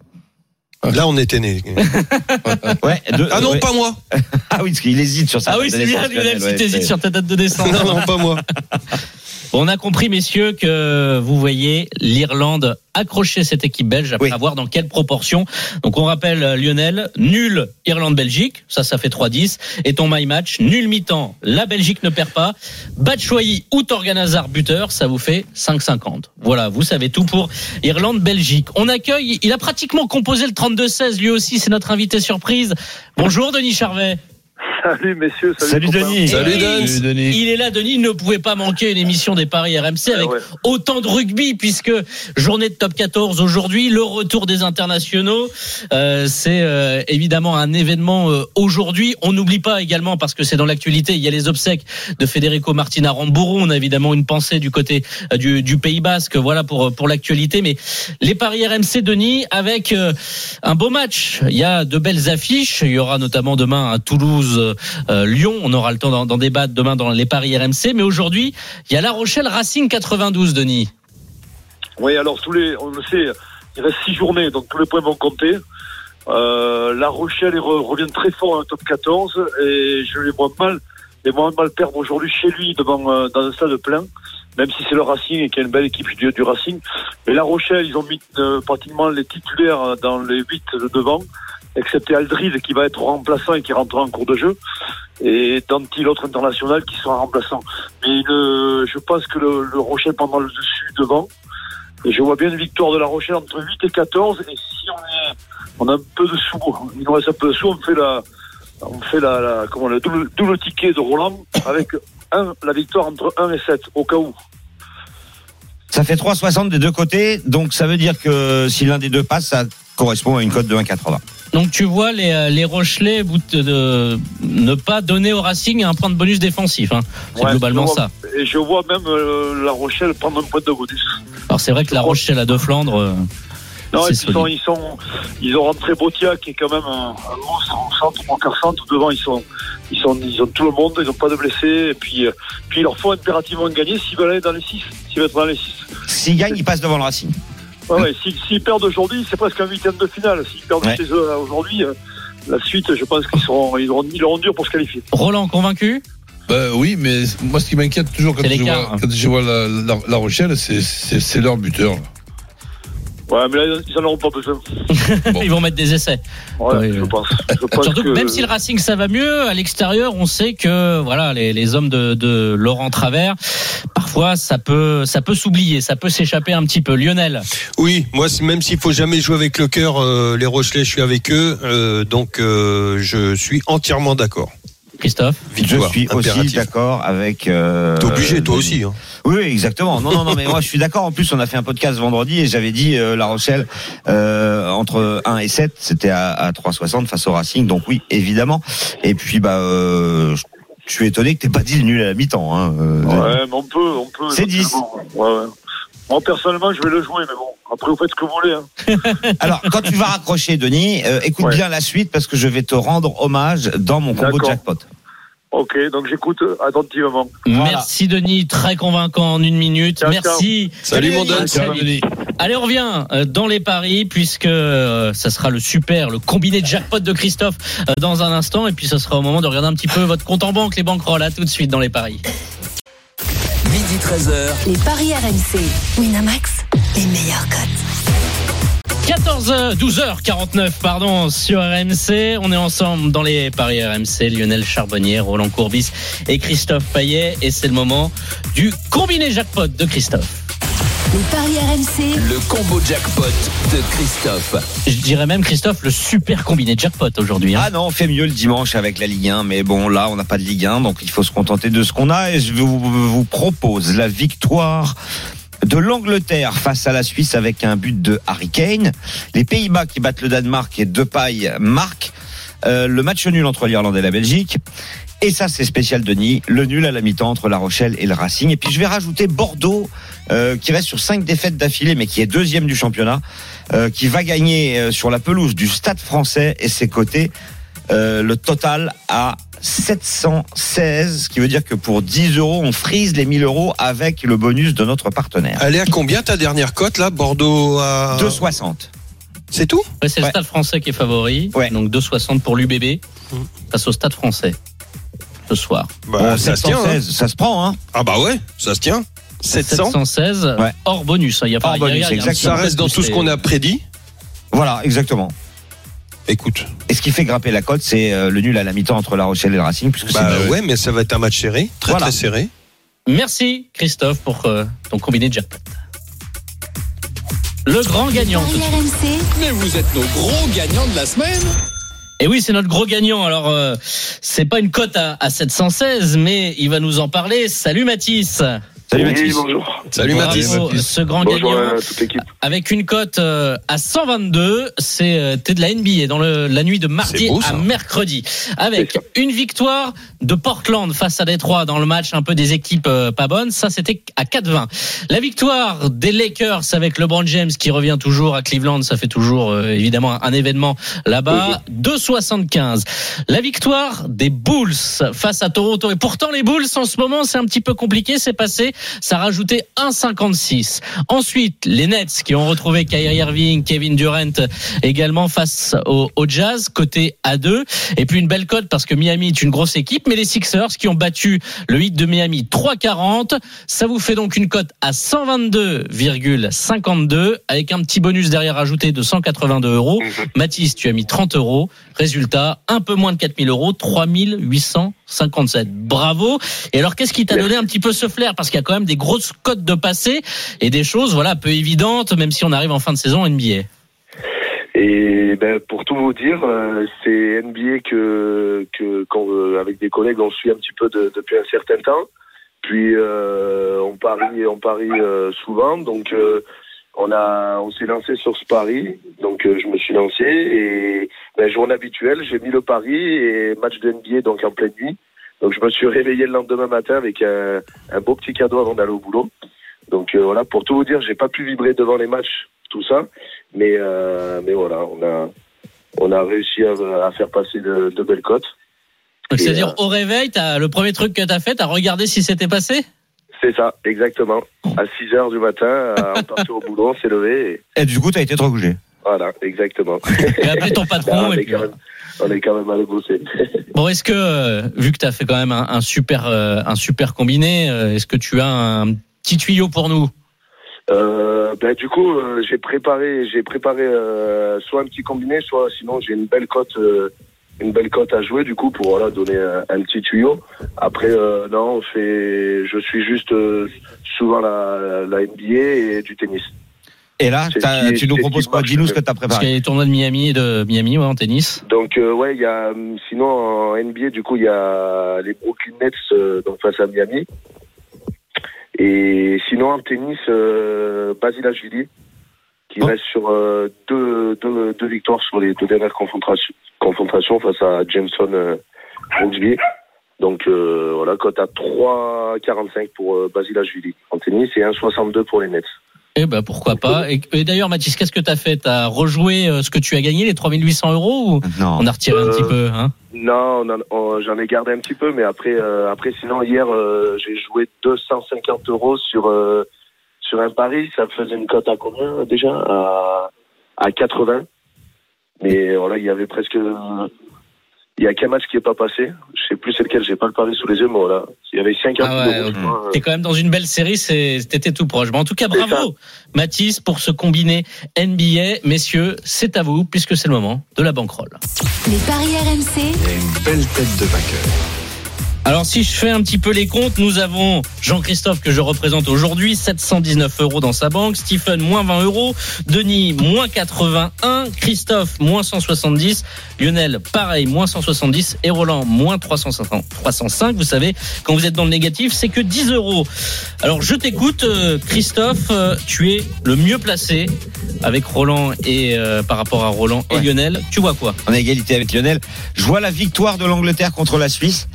Là, on était né. Ouais. de- Ah non, ouais. pas moi. Ah oui, parce qu'il hésite sur sa Ah oui, date c'est bien, Lionel, si t'hésites c'est- sur ta date de naissance. Non, non, pas moi. On a compris, messieurs, que vous voyez l'Irlande accrocher cette équipe belge après Oui. voir dans quelle proportion. Donc on rappelle euh, Lionel, nul Irlande-Belgique, ça ça fait 3-10. Et ton my match, nul mi-temps, la Belgique ne perd pas. Batshuayi ou Torgan Hazard buteur, ça vous fait 5,50. Voilà, vous savez tout pour Irlande-Belgique. On accueille, il a pratiquement composé le 32-16, lui aussi c'est notre invité surprise. Bonjour Denis Charvet. Salut messieurs, Salut copains. Denis. Salut, Et Denis. Salut, Denis. Il est là, Denis. Il ne pouvait pas manquer une émission des Paris RMC avec Ah ouais. autant de rugby, puisque journée de top 14 aujourd'hui, le retour des internationaux. Euh, c'est euh, évidemment un événement euh, aujourd'hui. On n'oublie pas également, parce que c'est dans l'actualité, il y a les obsèques de Federico Martina Rambourou. On a évidemment une pensée du côté euh, du, du Pays Basque, voilà pour, pour l'actualité. Mais les Paris RMC, Denis, avec euh, un beau match. Il y a de belles affiches. Il y aura notamment demain à Toulouse, euh, Lyon. On aura le temps d'en débattre demain dans les paris RMC. Mais aujourd'hui, il y a La Rochelle Racing 92, Denis. Oui, alors tous les, on le sait, il reste six journées, donc tous les points vont compter. Euh, la Rochelle ils re- reviennent très fort en top 14 et je les vois mal, les vois mal perdre aujourd'hui chez lui devant euh, dans un stade plein, même si c'est le Racing et qu'il y a une belle équipe du, Racing. Mais la Rochelle, ils ont mis euh, pratiquement les titulaires dans les huit de devant, excepté Aldrid qui va être remplaçant et qui rentrera en cours de jeu, et Danti, l'autre international, qui sera remplaçant. Mais je pense que le, le Rochelle prendra le dessus devant. Et je vois bien une victoire de La Rochelle entre 8 et 14. Et si on, est, on a un peu de sous, il nous reste un peu de sous, on fait la, on fait la, la comment, le double, double ticket de Roland avec un, la victoire entre 1 et 7, au cas où. Ça fait 3,60 des deux côtés, donc ça veut dire que si l'un des deux passe, ça correspond à une cote de 1,80. Donc tu vois les, euh, les Rochelais de, de- ne pas donner au Racing un point de bonus défensif. Hein. C'est Ouais, globalement vois- ça. Et je vois même euh, La Rochelle prendre un point de bonus. Alors c'est vrai que La Rochelle à deux Flandres. euh, Non, ils, sont, ils, sont, ils ont rentré Botia, qui est quand même un, un monstre en centre, en quart centre. Devant, ils sont, ils sont, ils ont tout le monde, ils n'ont pas de blessés. Et puis, euh, puis il leur faut impérativement gagner s'ils veulent aller dans les 6. S'ils veulent être dans les 6. S'ils gagnent, ils passent devant le Racing. Ouais, ouais, s'ils, perdent aujourd'hui, c'est presque un huitième de finale. S'ils perdent Ouais. chez eux euh, aujourd'hui, euh, la suite, je pense qu'ils seront, ils auront, ils auront dur pour se qualifier. Roland convaincu? Ben oui, mais moi, ce qui m'inquiète toujours quand je, vois, hein. quand je vois la, la, la Rochelle, c'est leur buteur. Ouais, mais là, ils n'en auront pas besoin. Bon. Ils vont mettre des essais. Ouais, Oui, je pense. Je pense Surtout que même si le Racing ça va mieux, à l'extérieur, on sait que voilà les, les hommes de, de Laurent Travers, parfois ça peut ça peut s'oublier, ça peut s'échapper un petit peu. Lionel, Oui, moi, c'est- même s'il faut jamais jouer avec le cœur, euh, les Rochelais, je suis avec eux, euh, donc euh, je suis entièrement d'accord. Christophe. Victoire, je suis aussi d'accord avec. Euh, T'es obligé, toi aussi. Hein. Oui, oui, exactement. Non, non, non, mais moi je suis d'accord. En plus, on a fait un podcast vendredi et j'avais dit euh, La Rochelle euh, entre 1 et 7, c'était à, à 3,60 face au Racing. Donc oui, évidemment. Et puis bah, euh, je je suis étonné que t'aies pas dit le nul à la mi-temps. Hein, Ouais, mais on peut, on peut. C'est 10. éventuellement. Ouais, ouais. Moi, personnellement, je vais le jouer, mais bon. Après, vous faites ce que vous voulez. Hein. Alors, quand tu vas raccrocher, Denis, euh, écoute Ouais. bien la suite parce que je vais te rendre hommage dans mon combo de D'accord. jackpot. Ok, donc j'écoute attentivement. Voilà. Merci Denis, très convaincant en une minute. Ciao, Merci. Salut, mon Denis. Allez, on revient euh, dans les paris puisque euh, ça sera le super, le combiné jackpot de Christophe dans un instant et puis ce sera au moment de regarder un petit peu votre compte en banque, les banquerolles, à tout de suite dans les paris. Midi 13h. Les paris RMC. Winamax, les meilleurs cotes. 14h, 12h49, pardon, sur RMC. On est ensemble dans les paris RMC. Lionel Charbonnier, Roland Courbis et Christophe Payet. Et c'est le moment du combiné jackpot de Christophe. Les paris RMC. Le combo jackpot de Christophe. Je dirais même, Christophe, le super combiné jackpot aujourd'hui. hein. Ah non, on fait mieux le dimanche avec la Ligue 1, mais bon, là, on n'a pas de Ligue 1, donc il faut se contenter de ce qu'on a. Et je vous, vous propose la victoire de l'Angleterre face à la Suisse avec un but de Harry Kane. Les Pays-Bas qui battent le Danemark et Depay marquent. Euh, le match nul entre l'Irlande et la Belgique. Et ça, c'est spécial Denis, le nul à la mi-temps entre La Rochelle et le Racing. Et puis je vais rajouter Bordeaux, euh, qui reste sur cinq défaites d'affilée, mais qui est deuxième du championnat, euh, qui va gagner euh, sur la pelouse du Stade Français et ses côtés. Euh, le total à 716, ce qui veut dire que pour 10 euros, on frise les 1000 euros avec le bonus de notre partenaire. Elle est à combien ta dernière cote là Bordeaux à 2,60. C'est tout? Ouais, c'est le. Stade français qui est favori. Ouais. Donc 2,60 pour l'UBB face au Stade français ce soir. bah, Bon, Ça se tient. hein. 716, ça se prend, hein Ah bah ouais, ça se tient. 700. 716 Ouais. hors bonus. hein. Il y a pas Hors il y a- bonus, y a un exactement. Ça reste dans tout ce qu'on a prédit. Voilà, exactement. Écoute, Et ce qui fait grimper la cote, c'est euh, le nul à la mi-temps entre La Rochelle et le Racing, puisque bah ouais, mais ça va être un match serré, très Voilà. très serré. Merci Christophe pour euh, ton combiné jackpot. Le grand gagnant. de. Mais vous êtes nos gros gagnants de la semaine. Et oui, c'est notre gros gagnant. Alors, euh, c'est pas une cote à, à 716, mais il va nous en parler. Salut Mathis. Salut Oui, Mathis. bonjour. Salut Bravo, Mathis. ce grand Bonjour gagnant. à toute l'équipe. Avec une cote euh, à 122, c'est euh, t'es de la NBA dans le, la nuit de mardi beau, à mercredi, avec une victoire de Portland face à Détroit dans le match un peu des équipes euh, pas bonnes. Ça, c'était à 4-20. La victoire des Lakers avec LeBron James qui revient toujours à Cleveland, ça fait toujours euh, évidemment un événement là-bas. 2,75. La victoire des Bulls face à Toronto. Et pourtant, les Bulls en ce moment, c'est un petit peu compliqué. C'est passé. Ça a rajouté 1,56. Ensuite, les Nets qui ont retrouvé Kyrie Irving, Kevin Durant également face au, au Jazz, côté A2. Et puis une belle cote parce que Miami est une grosse équipe, mais les Sixers qui ont battu le hit de Miami 3,40. Ça vous fait donc une cote à 122,52 avec un petit bonus derrière ajouté de 182 euros. Mathis, tu as mis 30 euros. Résultat, un peu moins de 4000 euros, 3857. Bravo. Et alors, qu'est-ce qui t'a donné un petit peu ce flair? Parce qu'il y a quand même des grosses cotes de passé et des choses, voilà, peu évidentes, même si on arrive en fin de saison NBA. Et ben, pour tout vous dire, euh, c'est NBA que, que euh, avec des collègues, on suit un petit peu de- depuis un certain temps. Puis euh, on parie, on parie souvent. Donc on a, on s'est lancé sur ce pari. Donc euh, je me suis lancé et ben, journée habituelle, j'ai mis le pari et match de NBA donc en pleine nuit. Donc je me suis réveillé le lendemain matin avec un, un beau petit cadeau avant d'aller au boulot. Donc euh, voilà, pour tout vous dire, j'ai pas pu vibrer devant les matchs, tout ça, mais euh, mais voilà, on a on a réussi à, à faire passer de, de belles cotes. Donc, c'est-à-dire, euh, au réveil, t'as, le premier truc que t'as fait, t'as regardé si c'était passé? C'est ça, exactement. À 6 heures du matin, on partait au boulot, on s'est levé, et Et du coup, t'as été trop couché. voilà, exactement. Et appelé ton patron. on, et est puis, quand même, on est quand même allé bosser. Bon, est-ce que, euh, vu que t'as fait quand même un, un super, euh, un super combiné, euh, est-ce que tu as un petit tuyau pour nous? Euh, ben, du coup, euh, j'ai préparé, j'ai préparé euh, soit un petit combiné, soit sinon j'ai une belle cote, euh, une belle cote à jouer du coup pour voilà donner un, un petit tuyau. Après, euh, non, on fait, je suis juste euh, souvent la, la NBA et du tennis. Et là, qui- tu nous proposes quoi Dis-nous ce que mieux. t'as Parce qu'il y préparé. a les tournois de Miami et de Miami ouais, en tennis. Donc euh, ouais, il y a sinon en NBA du coup il y a les Brooklyn Nets euh, donc face à Miami. Et sinon en tennis, euh, Basilashvili qui Oh. reste sur euh, deux, deux, deux victoires sur les deux dernières confrontations, confrontations face à Jameson euh, Brooksby. Donc euh, voilà, cote à 3,45 pour euh, Basilashvili en tennis et 1,62 pour les Nets. Eh ben, pourquoi pas. Et, et d'ailleurs, Mathis, qu'est-ce que t'as fait? T'as rejoué euh, ce que tu as gagné, les 3800 euros, ou Non. on a retiré un Euh, petit peu, hein? Non, non, j'en ai gardé un petit peu, mais après, euh, après sinon hier euh, j'ai joué 250 euros sur euh, sur un pari, ça faisait une cote à combien déjà à, à 80. Mais voilà, il y avait presque. Il y a qu'un match qui est pas passé. Je sais plus c'est lequel, j'ai pas le pari sous les yeux, mais voilà. Il y avait 5 Ah ouais, T'es quand même dans une belle série, t'étais tout proche. Bon, en tout cas, bravo, Mathis, pour ce combiné NBA. Messieurs, c'est à vous, puisque c'est le moment de la banquerolle. Les paris RMC. une belle tête de vainqueur. Alors si je fais un petit peu les comptes, nous avons Jean-Christophe que je représente aujourd'hui, 719 euros dans sa banque, Stephen moins 20 euros, Denis moins 81, Christophe moins 170, Lionel pareil moins 170 et Roland moins 350, 305. Vous savez, quand vous êtes dans le négatif, c'est que 10 euros. Alors je t'écoute, euh, Christophe, euh, tu es le mieux placé avec Roland et euh, par rapport à Roland et Lionel. Tu vois quoi? En égalité avec Lionel. Je vois la victoire de l'Angleterre contre la Suisse,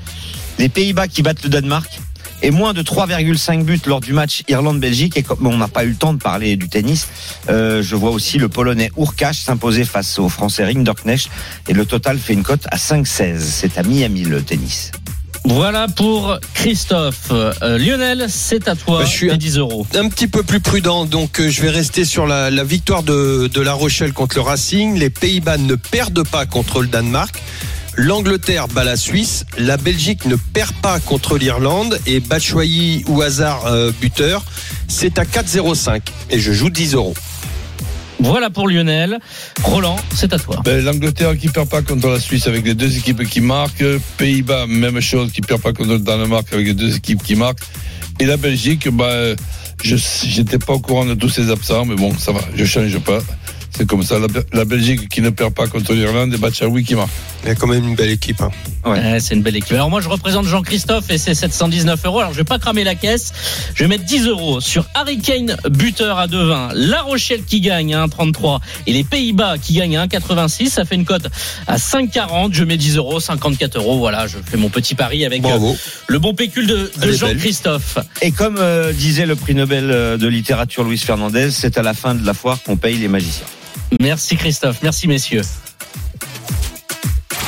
les Pays-Bas qui battent le Danemark et moins de 3,5 buts lors du match Irlande-Belgique. Et comme on n'a pas eu le temps de parler du tennis, euh, je vois aussi le Polonais Urkash s'imposer face au Français Rinderknecht. Et le total fait une cote à 5,16. C'est à Miami le tennis. Voilà pour Christophe. Euh, Lionel, c'est à toi. Bah, je suis les un- 10 euros. un petit peu plus prudent, donc euh, je vais rester sur la, la victoire de, de La Rochelle contre le Racing. Les Pays-Bas ne perdent pas contre le Danemark. L'Angleterre bat la Suisse. La Belgique ne perd pas contre l'Irlande. Et Batshuayi ou hasard euh, buteur, c'est à 4,05. Et je joue 10 euros. Voilà pour Lionel. Roland, c'est à toi. Ben, L'Angleterre qui perd pas contre la Suisse avec les deux équipes qui marquent. Pays-Bas, même chose, qui perd pas contre le Danemark avec les deux équipes qui marquent. Et la Belgique, bah, je j'étais pas au courant de tous ces absents, mais bon, ça va, je change pas. C'est comme ça. La, Belgique qui ne perd pas contre l'Irlande et Batshaoui qui marque. Il y a quand même une belle équipe. hein. Ouais, c'est une belle équipe. Alors moi, je représente Jean-Christophe et c'est 719 euros. Alors je vais pas cramer la caisse. Je vais mettre 10 euros sur Harry Kane, buteur à 2,20. La Rochelle qui gagne à 1,33 et les Pays-Bas qui gagnent à 1,86. Ça fait une cote à 5,40. Je mets 10 euros, 54 euros. Voilà, je fais mon petit pari avec Bravo. euh, le bon pécule de. Jean-Christophe. Et comme euh, disait le prix Nobel euh, de littérature Luis Fernandez, c'est à la fin de la foire qu'on paye les magiciens. Merci Christophe, merci messieurs.